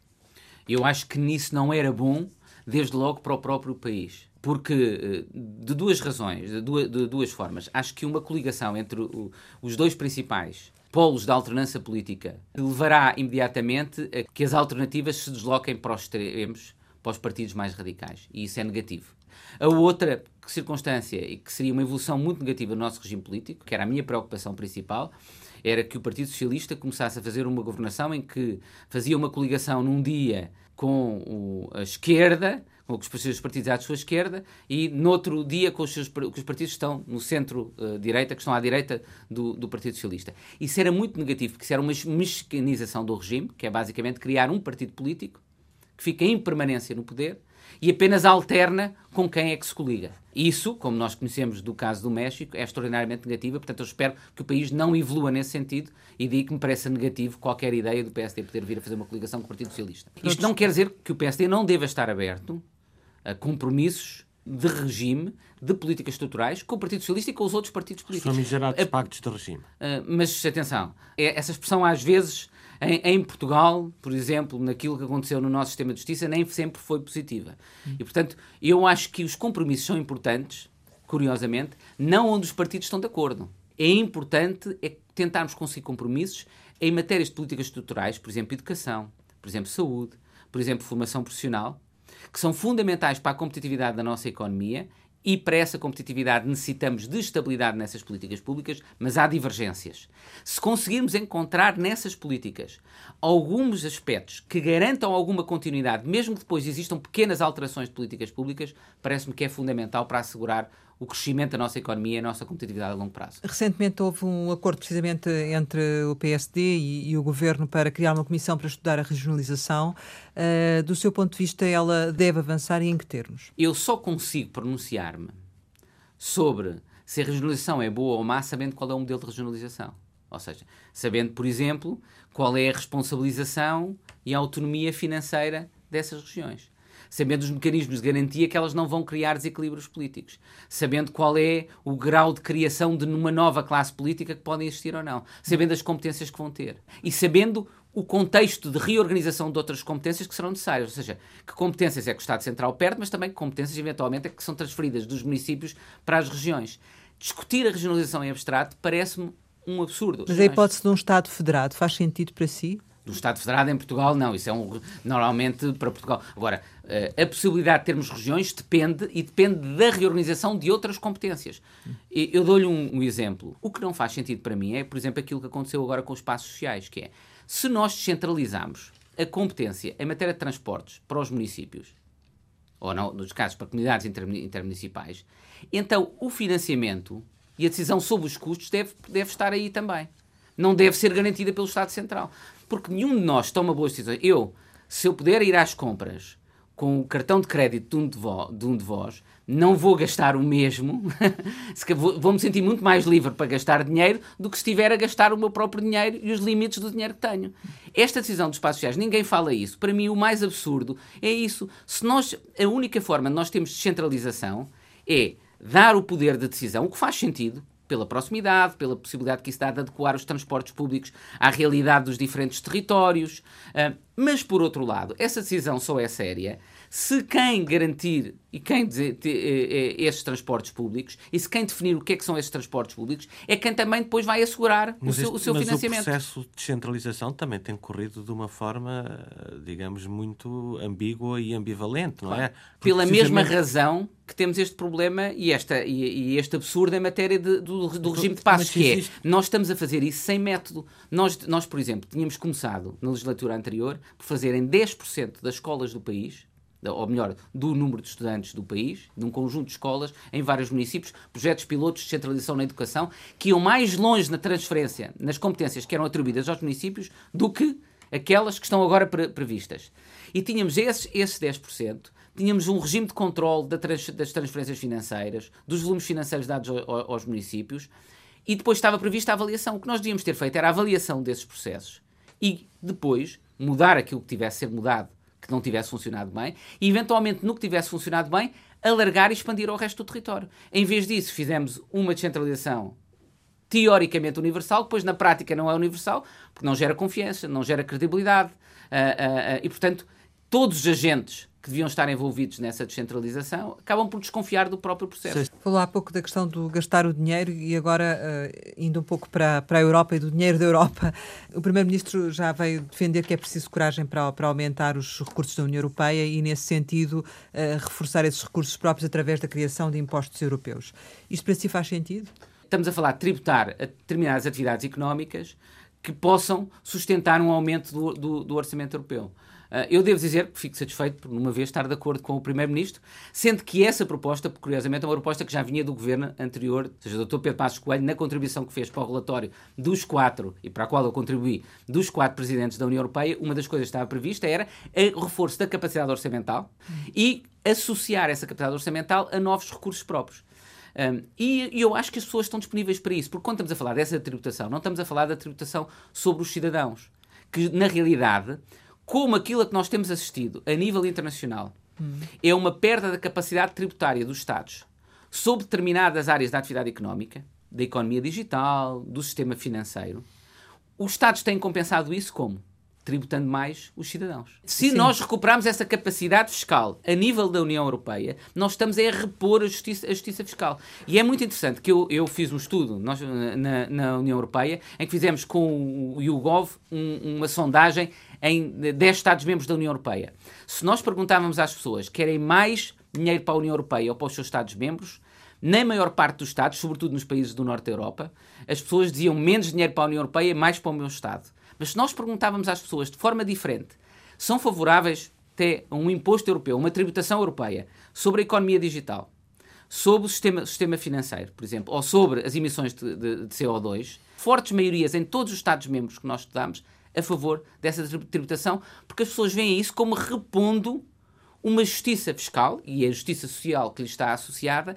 Eu acho que nisso não era bom desde logo para o próprio país. Porque, eh, de duas razões, de duas, de duas formas, acho que uma coligação entre o, os dois principais polos da alternância política levará imediatamente a que as alternativas se desloquem para os extremos, para os partidos mais radicais. E isso é negativo. A outra circunstância e que seria uma evolução muito negativa do nosso regime político, que era a minha preocupação principal, era que o Partido Socialista começasse a fazer uma governação em que fazia uma coligação num dia com o, a esquerda, com os partidos à sua esquerda, e no outro dia com os, seus, com os partidos que estão no centro-direita, uh, que estão à direita do, do, Partido Socialista. Isso era muito negativo, porque isso era uma mexicanização do regime, que é basicamente criar um partido político que fica em permanência no poder e apenas alterna com quem é que se coliga. Isso, como nós conhecemos do caso do México, é extraordinariamente negativa, portanto eu espero que o país não evolua nesse sentido e digo que me parece negativo qualquer ideia do PSD poder vir a fazer uma coligação com o Partido Socialista. Isto não quer dizer que o PSD não deva estar aberto a compromissos de regime, de políticas estruturais, com o Partido Socialista e com os outros partidos políticos. São miserados pactos de regime. Uh, mas atenção, é, essa expressão às vezes em, em, Portugal, por exemplo, naquilo que aconteceu no nosso sistema de justiça, nem sempre foi positiva. E, portanto, eu acho que os compromissos são importantes, curiosamente, não onde os partidos estão de acordo. É importante é tentarmos conseguir compromissos em matérias de políticas estruturais, por exemplo, educação, por exemplo, saúde, por exemplo, formação profissional, que são fundamentais para a competitividade da nossa economia e para essa competitividade necessitamos de estabilidade nessas políticas públicas, mas há divergências. Se conseguirmos encontrar nessas políticas alguns aspectos que garantam alguma continuidade, mesmo que depois existam pequenas alterações de políticas públicas, parece-me que é fundamental para assegurar o crescimento da nossa economia e a nossa competitividade a longo prazo. Recentemente houve um acordo precisamente entre o PSD e, e o Governo para criar uma comissão para estudar a regionalização. Uh, do seu ponto de vista, ela deve avançar e em que termos? Eu só consigo pronunciar-me sobre se a regionalização é boa ou má sabendo qual é o modelo de regionalização. Ou seja, sabendo, por exemplo, qual é a responsabilização e a autonomia financeira dessas regiões sabendo os mecanismos de garantia que elas não vão criar desequilíbrios políticos, sabendo qual é o grau de criação de uma nova classe política que podem existir ou não, sabendo as competências que vão ter e sabendo o contexto de reorganização de outras competências que serão necessárias, ou seja, que competências é que o Estado Central perde, mas também que competências eventualmente é que são transferidas dos municípios para as regiões. Discutir a regionalização em abstrato parece-me um absurdo. Mas a hipótese de um Estado federado faz sentido para si? Do Estado Federado em Portugal, não. Isso é um, normalmente para Portugal. Agora, eh, a possibilidade de termos regiões depende e depende da reorganização de outras competências. Eu dou-lhe um, um, exemplo. O que não faz sentido para mim é, por exemplo, aquilo que aconteceu agora com os espaços sociais, que é se nós descentralizamos a competência em matéria de transportes para os municípios, ou não, nos casos para comunidades intermunicipais, então o financiamento e a decisão sobre os custos deve, deve estar aí também. Não deve ser garantida pelo Estado Central. Porque nenhum de nós toma boas decisões. Eu, se eu puder ir às compras com o cartão de crédito de um de, vo, de, um de vós, não vou gastar o mesmo, vou-me sentir muito mais livre para gastar dinheiro do que se estiver a gastar o meu próprio dinheiro e os limites do dinheiro que tenho. Esta decisão dos espaços sociais, ninguém fala isso. Para mim, o mais absurdo é isso. Se nós, a única forma de nós termos descentralização é dar o poder de decisão, o que faz sentido, pela proximidade, pela possibilidade que isso dá de adequar os transportes públicos à realidade dos diferentes territórios. Uh, mas, por outro lado, essa decisão só é séria se quem garantir e quem eh, eh, esses transportes públicos e se quem definir o que é que são esses transportes públicos é quem também depois vai assegurar mas o seu, este, o seu mas financiamento. o processo de descentralização também tem corrido de uma forma, digamos, muito ambígua e ambivalente, não é? Porque Pela precisamente... mesma razão que temos este problema e, esta, e, e este absurdo em matéria de, do, do regime de passos, que é, nós estamos a fazer isso sem método. Nós, nós, por exemplo, tínhamos começado na legislatura anterior por fazerem 10% das escolas do país ou melhor, do número de estudantes do país, de um conjunto de escolas em vários municípios, projetos pilotos de centralização na educação, que iam mais longe na transferência, nas competências que eram atribuídas aos municípios, do que aquelas que estão agora pre previstas. E tínhamos esses, esses 10%, tínhamos um regime de controle das transferências financeiras, dos volumes financeiros dados aos municípios, e depois estava prevista a avaliação. O que nós devíamos ter feito era a avaliação desses processos e depois mudar aquilo que tivesse ser mudado que não tivesse funcionado bem e, eventualmente, no que tivesse funcionado bem, alargar e expandir ao resto do território. Em vez disso, fizemos uma descentralização teoricamente universal, depois na prática não é universal, porque não gera confiança, não gera credibilidade uh, uh, uh, e, portanto, todos os agentes que deviam estar envolvidos nessa descentralização acabam por desconfiar do próprio processo. Falou há pouco da questão do gastar o dinheiro e agora, uh, indo um pouco para, para a Europa e do dinheiro da Europa, o Primeiro-Ministro já veio defender que é preciso coragem para, para aumentar os recursos da União Europeia e, nesse sentido, uh, reforçar esses recursos próprios através da criação de impostos europeus. Isto para si faz sentido? Estamos a falar de tributar a determinadas atividades económicas que possam sustentar um aumento do, do, do orçamento europeu. Uh, eu devo dizer que fico satisfeito por, uma vez, estar de acordo com o Primeiro-Ministro, sendo que essa proposta, curiosamente, é uma proposta que já vinha do governo anterior, ou seja, do Dr. Pedro Passos Coelho, na contribuição que fez para o relatório dos quatro, e para a qual eu contribuí, dos quatro presidentes da União Europeia, uma das coisas que estava prevista era o reforço da capacidade orçamental e associar essa capacidade orçamental a novos recursos próprios. Um, e, e, eu acho que as pessoas estão disponíveis para isso, porque quando estamos a falar dessa tributação, não estamos a falar da tributação sobre os cidadãos, que na realidade, como aquilo a que nós temos assistido a nível internacional, hum. é uma perda da capacidade tributária dos Estados sobre determinadas áreas da atividade económica, da economia digital, do sistema financeiro. Os Estados têm compensado isso como? tributando mais os cidadãos. Se Sim. nós recuperarmos essa capacidade fiscal a nível da União Europeia, nós estamos a repor a justiça, a justiça fiscal. E é muito interessante que eu, eu fiz um estudo nós, na, na União Europeia em que fizemos com o YouGov um, uma sondagem em 10 Estados-membros da União Europeia. Se nós perguntávamos às pessoas querem mais dinheiro para a União Europeia ou para os seus Estados-membros, na maior parte dos Estados, sobretudo nos países do Norte da Europa, as pessoas diziam menos dinheiro para a União Europeia, mais para o meu Estado. Mas se nós perguntávamos às pessoas de forma diferente, são favoráveis até a um imposto europeu, uma tributação europeia sobre a economia digital, sobre o sistema, sistema financeiro, por exemplo, ou sobre as emissões de, de, de CO2, fortes maiorias em todos os Estados-membros que nós estudamos a favor dessa tributação, porque as pessoas veem isso como repondo uma justiça fiscal e a justiça social que lhe está associada,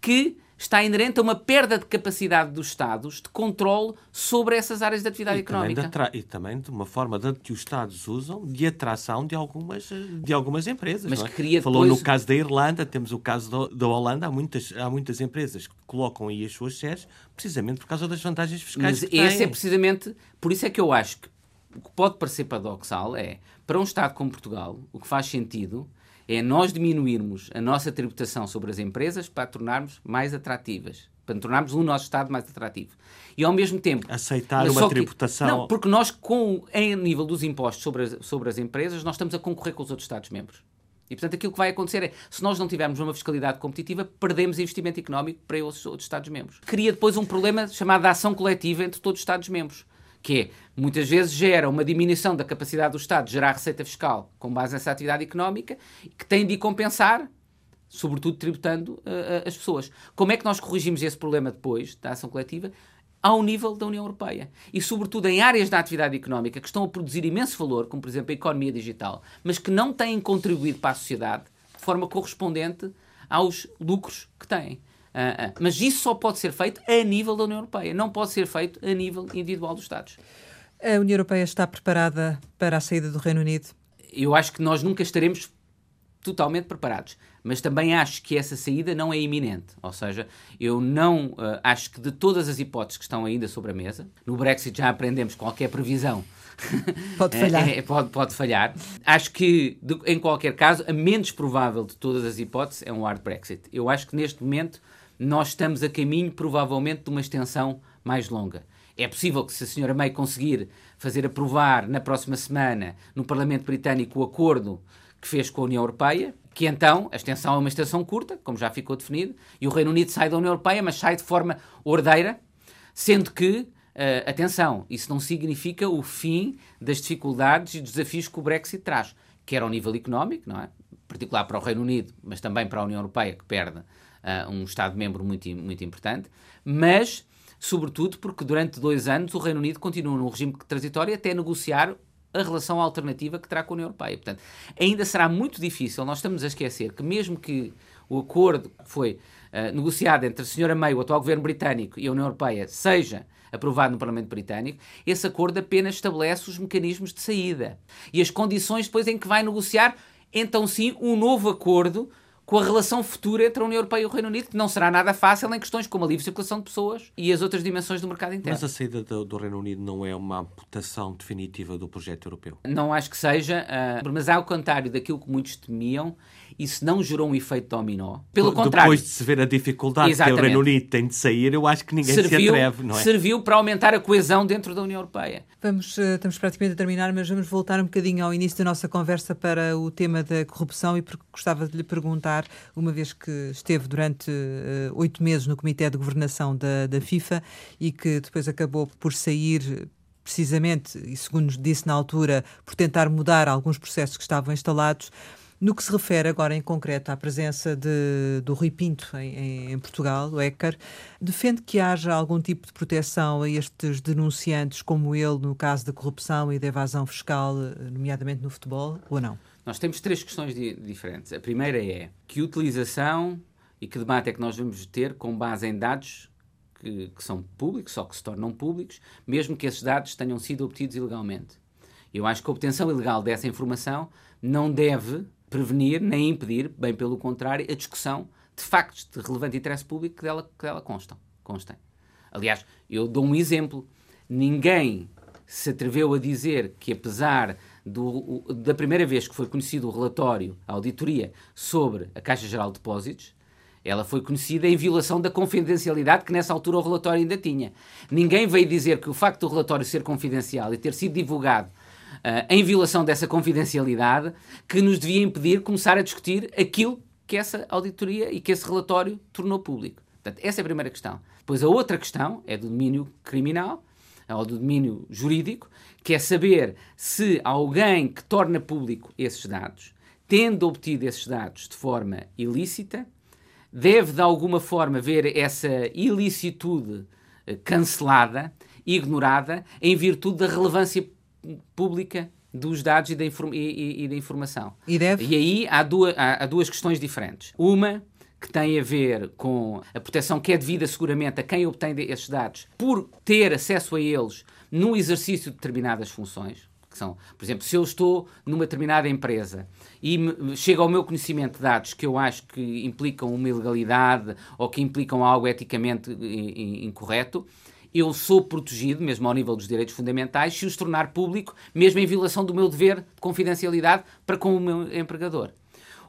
que está inerente a uma perda de capacidade dos Estados de controle sobre essas áreas de atividade e económica. Também de e também de uma forma de, que os Estados usam de atração de algumas, de algumas empresas. Mas que cria Falou depois... no caso da Irlanda, temos o caso da Holanda, há muitas, há muitas empresas que colocam aí as suas séries precisamente por causa das vantagens fiscais Mas esse têm. é precisamente, por isso é que eu acho que o que pode parecer paradoxal é, para um Estado como Portugal, o que faz sentido é nós diminuirmos a nossa tributação sobre as empresas para tornarmos mais atrativas, para tornarmos o nosso Estado mais atrativo. E ao mesmo tempo. Aceitar uma que, tributação. Não, porque nós, com, em nível dos impostos sobre as, sobre as empresas, nós estamos a concorrer com os outros Estados-membros. E, portanto, aquilo que vai acontecer é, se nós não tivermos uma fiscalidade competitiva, perdemos investimento económico para os outros Estados-membros. Cria depois um problema chamado ação coletiva entre todos os Estados-membros que é, muitas vezes gera uma diminuição da capacidade do Estado de gerar receita fiscal com base nessa atividade económica, que tem de compensar, sobretudo tributando uh, as pessoas. Como é que nós corrigimos esse problema depois da ação coletiva? Ao nível da União Europeia. E, sobretudo, em áreas da atividade económica que estão a produzir imenso valor, como, por exemplo, a economia digital, mas que não têm contribuído para a sociedade de forma correspondente aos lucros que têm. Uh, uh, mas isso só pode ser feito a nível da União Europeia, não pode ser feito a nível individual dos Estados. A União Europeia está preparada para a saída do Reino Unido? Eu acho que nós nunca estaremos totalmente preparados, mas também acho que essa saída não é iminente. Ou seja, eu não uh, acho que de todas as hipóteses que estão ainda sobre a mesa, no Brexit já aprendemos qualquer previsão Pode falhar. É, é, pode, pode falhar. Acho que, de, em qualquer caso, a menos provável de todas as hipóteses é um hard Brexit. Eu acho que neste momento nós estamos a caminho, provavelmente, de uma extensão mais longa. É possível que, se a senhora May conseguir fazer aprovar na próxima semana no Parlamento Britânico o acordo que fez com a União Europeia, que então a extensão é uma extensão curta, como já ficou definido, e o Reino Unido sai da União Europeia, mas sai de forma ordeira, sendo que, uh, atenção, isso não significa o fim das dificuldades e dos desafios que o Brexit traz, quer ao nível económico, não é? particular para o Reino Unido, mas também para a União Europeia, que perde uh, um Estado-membro muito, muito importante, mas, sobretudo, porque durante dois anos o Reino Unido continua num regime transitório até negociar a relação alternativa que terá com a União Europeia. Portanto, ainda será muito difícil, nós estamos a esquecer que mesmo que o acordo que foi uh, negociado entre a senhora May, o atual governo britânico, e a União Europeia seja aprovado no Parlamento Britânico, esse acordo apenas estabelece os mecanismos de saída e as condições depois em que vai negociar, então sim, um novo acordo com a relação futura entre a União Europeia e o Reino Unido, que não será nada fácil em questões como a livre circulação de pessoas e as outras dimensões do mercado interno. Mas a saída do, do Reino Unido não é uma amputação definitiva do projeto europeu? Não acho que seja, uh, mas ao contrário daquilo que muitos temiam, isso não gerou um efeito dominó. Pelo Depois contrário. Depois de se ver a dificuldade Exatamente. que o Reino Unido tem de sair, eu acho que ninguém serviu, se atreve, não é? Serviu para aumentar a coesão dentro da União Europeia. Vamos, uh, estamos praticamente a terminar, mas vamos voltar um bocadinho ao início da nossa conversa para o tema da corrupção e porque gostava de lhe perguntar, uma vez que esteve durante eh, oito uh, meses no Comitê de Governação da, da FIFA e que depois acabou por sair precisamente, e segundo disse na altura, por tentar mudar alguns processos que estavam instalados. No que se refere agora em concreto à presença de, do Rui Pinto em, em, Portugal, o ECAR, defende que haja algum tipo de proteção a estes denunciantes, como ele, no caso da corrupção e da evasão fiscal, nomeadamente no futebol, ou não? Nós temos três questões di diferentes. A primeira é que utilização e que debate é que nós vamos ter com base em dados que, que são públicos ou que se tornam públicos, mesmo que esses dados tenham sido obtidos ilegalmente. Eu acho que a obtenção ilegal dessa informação não deve prevenir nem impedir, bem pelo contrário, a discussão de factos de relevante interesse público que dela, que dela constam, constem. Aliás, eu dou um exemplo. Ninguém se atreveu a dizer que, apesar do, da primeira vez que foi conhecido o relatório, a auditoria sobre a Caixa Geral de Depósitos, ela foi conhecida em violação da confidencialidade que nessa altura o relatório ainda tinha. Ninguém veio dizer que o facto do relatório ser confidencial e ter sido divulgado em violação dessa confidencialidade, que nos devia impedir começar a discutir aquilo que essa auditoria e que esse relatório tornou público. Portanto, essa é a primeira questão. Depois, a outra questão é do domínio criminal, ou do domínio jurídico, que é saber se alguém que torna público esses dados, tendo obtido esses dados de forma ilícita, deve de alguma forma ver essa ilicitude eh, cancelada, ignorada, em virtude da relevância pública dos dados e da, e, e, e da informação. E, deve? e aí há duas, há, há duas questões diferentes. Uma que tem a ver com a proteção que é devida seguramente a quem obtém esses dados por ter acesso a eles no exercício de determinadas funções. Que são, por exemplo, se eu estou numa determinada empresa e me, chega ao meu conhecimento de dados que eu acho que implicam uma ilegalidade ou que implicam algo eticamente incorreto, eu sou protegido, mesmo ao nível dos direitos fundamentais, se os tornar público, mesmo em violação do meu dever de confidencialidade para com o meu empregador.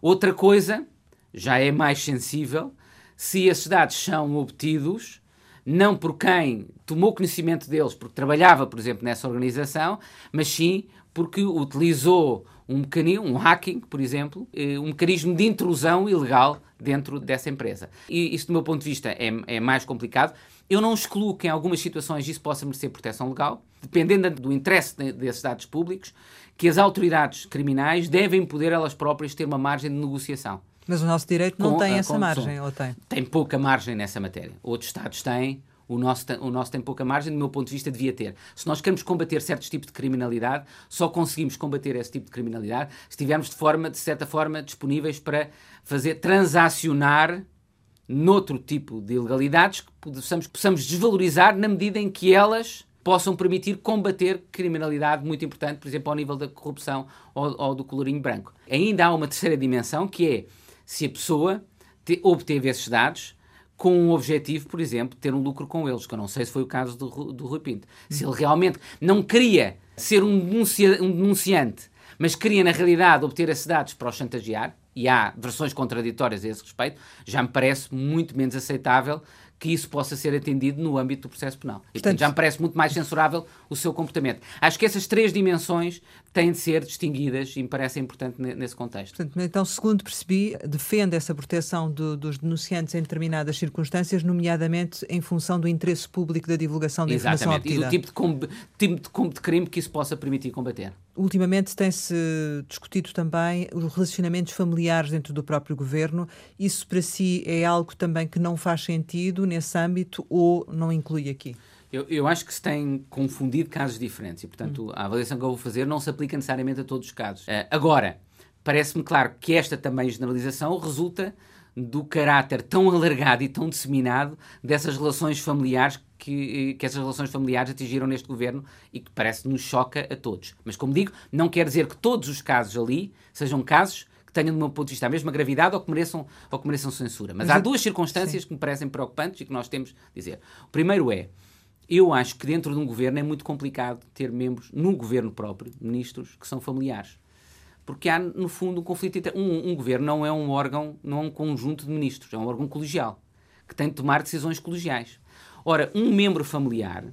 Outra coisa, já é mais sensível, se esses dados são obtidos não por quem tomou conhecimento deles, porque trabalhava, por exemplo, nessa organização, mas sim porque utilizou um mecanismo, um hacking, por exemplo, eh, um mecanismo de intrusão ilegal dentro dessa empresa. E isso, do meu ponto de vista, é, é mais complicado. Eu não excluo que em algumas situações isso possa merecer proteção legal, dependendo do interesse desses dados públicos, que as autoridades criminais devem poder elas próprias ter uma margem de negociação. Mas o nosso direito não com, tem essa margem, ou tem? Tem pouca margem nessa matéria. Outros Estados têm, o nosso, o nosso tem pouca margem, do meu ponto de vista, devia ter. Se nós queremos combater certos tipos de criminalidade, só conseguimos combater esse tipo de criminalidade se estivermos de, forma, de certa forma disponíveis para fazer transacionar noutro tipo de ilegalidades que possamos, possamos desvalorizar na medida em que elas possam permitir combater criminalidade muito importante, por exemplo, ao nível da corrupção ou, ou do colorinho branco. Ainda há uma terceira dimensão que é se a pessoa te, obteve esses dados com um objetivo, por exemplo, ter um lucro com eles, que eu não sei se foi o caso do, do Rui Pinto. Se ele realmente não queria ser um, denuncia, um denunciante, mas queria, na realidade, obter esses dados para os chantagear, e há versões contraditórias a esse respeito, já me parece muito menos aceitável que isso possa ser atendido no âmbito do processo penal. E, portanto, já me parece muito mais censurável o seu comportamento. Acho que essas três dimensões têm de ser distinguidas e me parece importante nesse contexto. Portanto, então, segundo percebi, defende essa proteção do, dos denunciantes em determinadas circunstâncias, nomeadamente em função do interesse público da divulgação da Exatamente. informação obtida. E do tipo de, tipo de, de crime que isso possa permitir combater. Ultimamente tem-se discutido também os relacionamentos familiares dentro do próprio governo. Isso para si é algo também que não faz sentido nesse âmbito ou não inclui aqui? Eu, eu acho que se tem confundido casos diferentes e, portanto, hum. a avaliação que eu vou fazer não se aplica necessariamente a todos os casos. Uh, agora, parece-me claro que esta também generalização resulta do caráter tão alargado e tão disseminado dessas relações familiares que, que essas relações familiares atingiram neste governo e que parece nos choca a todos. Mas, como digo, não quer dizer que todos os casos ali sejam casos que tenham, do meu ponto de vista, a mesma gravidade ou que mereçam, ou que mereçam censura. Mas, Mas há eu... duas circunstâncias Sim. que me parecem preocupantes e que nós temos de dizer. O primeiro é, eu acho que dentro de um governo é muito complicado ter membros, no governo próprio, ministros, que são familiares. Porque há, no fundo, um conflito. Um, um governo não é um órgão, não é um conjunto de ministros, é um órgão colegial, que tem de tomar decisões colegiais. Ora, um membro familiar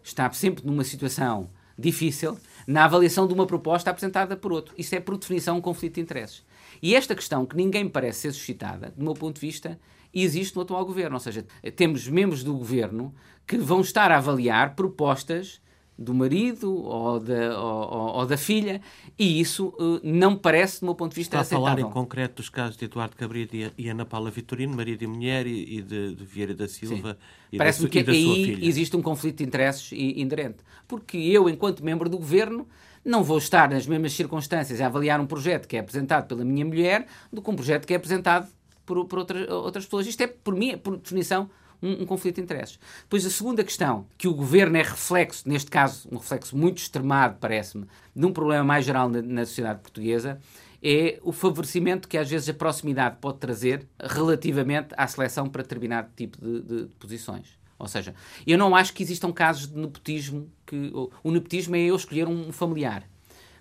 está sempre numa situação difícil na avaliação de uma proposta apresentada por outro. Isso é, por definição, um conflito de interesses. E esta questão, que ninguém parece ser suscitada, do meu ponto de vista, existe no atual governo. Ou seja, temos membros do governo que vão estar a avaliar propostas do marido ou da, ou, ou da filha, e isso uh, não parece, do meu ponto de vista, Está aceitável. a falar em concreto dos casos de Eduardo Cabrita e Ana Paula Vitorino, marido e mulher, e de, de Vieira da Silva e Parece-me que aí existe um conflito de interesses inerente. Porque eu, enquanto membro do governo, não vou estar nas mesmas circunstâncias a avaliar um projeto que é apresentado pela minha mulher do que um projeto que é apresentado por, por outra, outras pessoas. Isto é, por mim, por definição, um, um, conflito de interesses. Depois, a segunda questão, que o governo é reflexo, neste caso, um reflexo muito extremado, parece-me, de um problema mais geral na, na sociedade portuguesa, é o favorecimento que às vezes a proximidade pode trazer relativamente à seleção para determinado tipo de, de, de posições. Ou seja, eu não acho que existam casos de nepotismo que o nepotismo é eu escolher um familiar.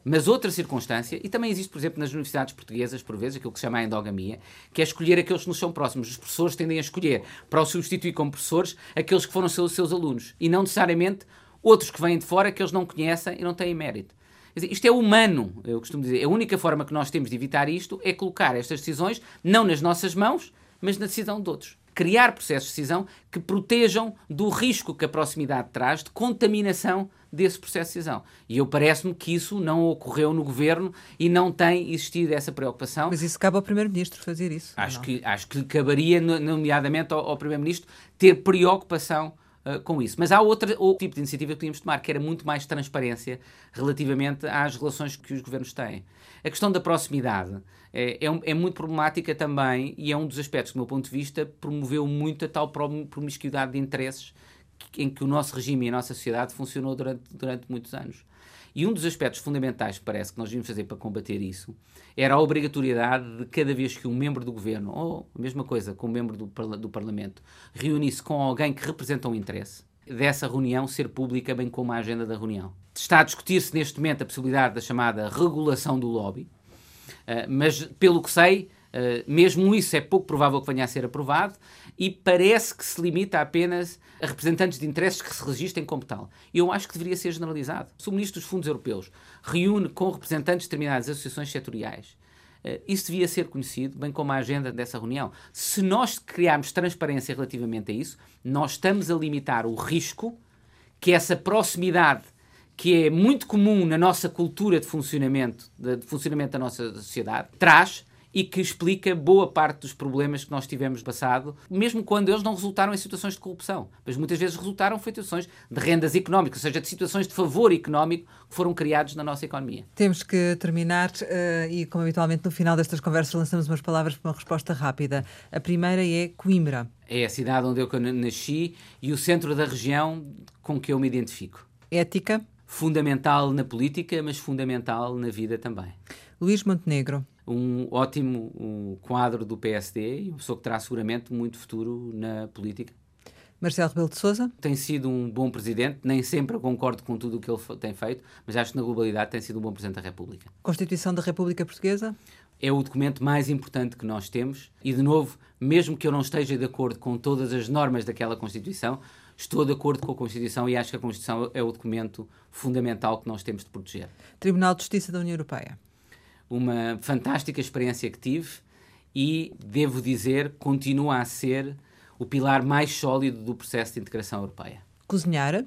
Mas outra circunstância, e também existe, por exemplo, nas universidades portuguesas, por vezes, aquilo que se chama a endogamia, que é escolher aqueles que nos são próximos. Os professores tendem a escolher, para o substituir como professores, aqueles que foram seus, seus alunos. E não necessariamente outros que vêm de fora que eles não conhecem e não têm mérito. Isto é humano, eu costumo dizer. A única forma que nós temos de evitar isto é colocar estas decisões não nas nossas mãos, mas na decisão de outros criar processos de decisão que protejam do risco que a proximidade traz de contaminação desse processo de decisão. E eu parece-me que isso não ocorreu no governo e não tem existido essa preocupação. Mas isso cabe ao Primeiro-Ministro fazer isso. Acho que, acho que caberia, nomeadamente, ao, ao Primeiro-Ministro ter preocupação uh, com isso. Mas há outra, outro tipo de iniciativa que podíamos tomar, que era muito mais transparência relativamente às relações que os governos têm. A questão da proximidade é, é, é, muito problemática também e é um dos aspectos que, do meu ponto de vista, promoveu muito a tal promiscuidade de interesses em que o nosso regime e a nossa sociedade funcionou durante, durante muitos anos. E um dos aspectos fundamentais parece que nós devíamos fazer para combater isso era a obrigatoriedade de cada vez que um membro do governo, ou a mesma coisa com um membro do, do Parlamento, reunisse com alguém que representa um interesse, dessa reunião ser pública, bem como a agenda da reunião. Está a discutir-se neste momento a possibilidade da chamada regulação do lobby, uh, mas pelo que sei, uh, mesmo isso é pouco provável que venha a ser aprovado e parece que se limita apenas a representantes de interesses que se registrem como tal. Eu acho que deveria ser generalizado. Se o Ministro dos Fundos Europeus reúne com representantes de determinadas associações setoriais, eh, isso devia ser conhecido, bem como a agenda dessa reunião. Se nós criarmos transparência relativamente a isso, nós estamos a limitar o risco que essa proximidade que é muito comum na nossa cultura de funcionamento, de funcionamento da nossa sociedade, traz e que explica boa parte dos problemas que nós tivemos passado, mesmo quando eles não resultaram em situações de corrupção, mas muitas vezes resultaram em situações de rendas económicas, ou seja, de situações de favor económico que foram criados na nossa economia. Temos que terminar uh, e, como habitualmente, no final destas conversas lançamos umas palavras para uma resposta rápida. A primeira é Coimbra. É a cidade onde eu nasci e o centro da região com que eu me identifico. Ética? Fundamental na política, mas fundamental na vida também. Luís Montenegro um ótimo um quadro do PSD e uma pessoa que terá seguramente muito futuro na política. Marcelo Rebelo de Sousa? Tem sido um bom presidente, nem sempre concordo com tudo o que ele tem feito, mas acho que na globalidade tem sido um bom presidente da República. Constituição da República Portuguesa? É o documento mais importante que nós temos e, de novo, mesmo que eu não esteja de acordo com todas as normas daquela Constituição, estou de acordo com a Constituição e acho que a Constituição é o documento fundamental que nós temos de proteger. Tribunal de Justiça da União Europeia? Uma fantástica experiência que tive e, devo dizer, continua a ser o pilar mais sólido do processo de integração europeia. Cozinhar?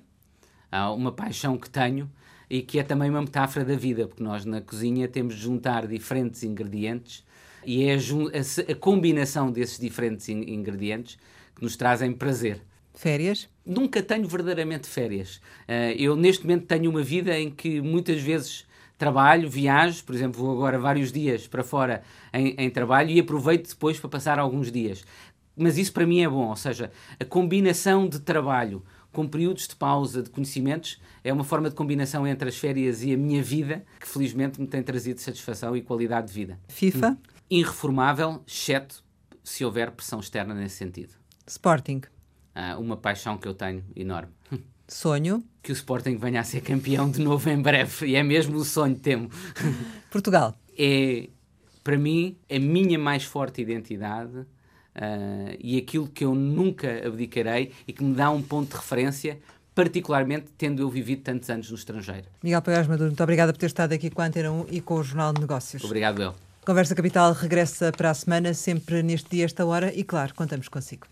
Há uma paixão que tenho e que é também uma metáfora da vida, porque nós na cozinha temos de juntar diferentes ingredientes e é a, a, combinação desses diferentes in ingredientes que nos trazem prazer. Férias? Nunca tenho verdadeiramente férias. Uh, eu, neste momento, tenho uma vida em que muitas vezes trabalho, viajo, por exemplo, vou agora vários dias para fora em, em, trabalho e aproveito depois para passar alguns dias. Mas isso para mim é bom, ou seja, a combinação de trabalho com períodos de pausa, de conhecimentos, é uma forma de combinação entre as férias e a minha vida que felizmente me tem trazido satisfação e qualidade de vida. FIFA? irreformável, exceto se houver pressão externa nesse sentido. Sporting. Ah, uma paixão que eu tenho enorme. Sonho. Que o Sporting venha a ser campeão de novo em breve. E é mesmo o sonho, temo. Portugal. É, para mim, a minha mais forte identidade uh, e aquilo que eu nunca abdicarei e que me dá um ponto de referência particularmente tendo eu vivido tantos anos no estrangeiro. Miguel Paiás Maduro, muito obrigada por ter estado aqui com a Antena 1 e com o Jornal de Negócios. Obrigado, El. Conversa Capital regressa para a semana, sempre neste dia, esta hora, e claro, contamos consigo.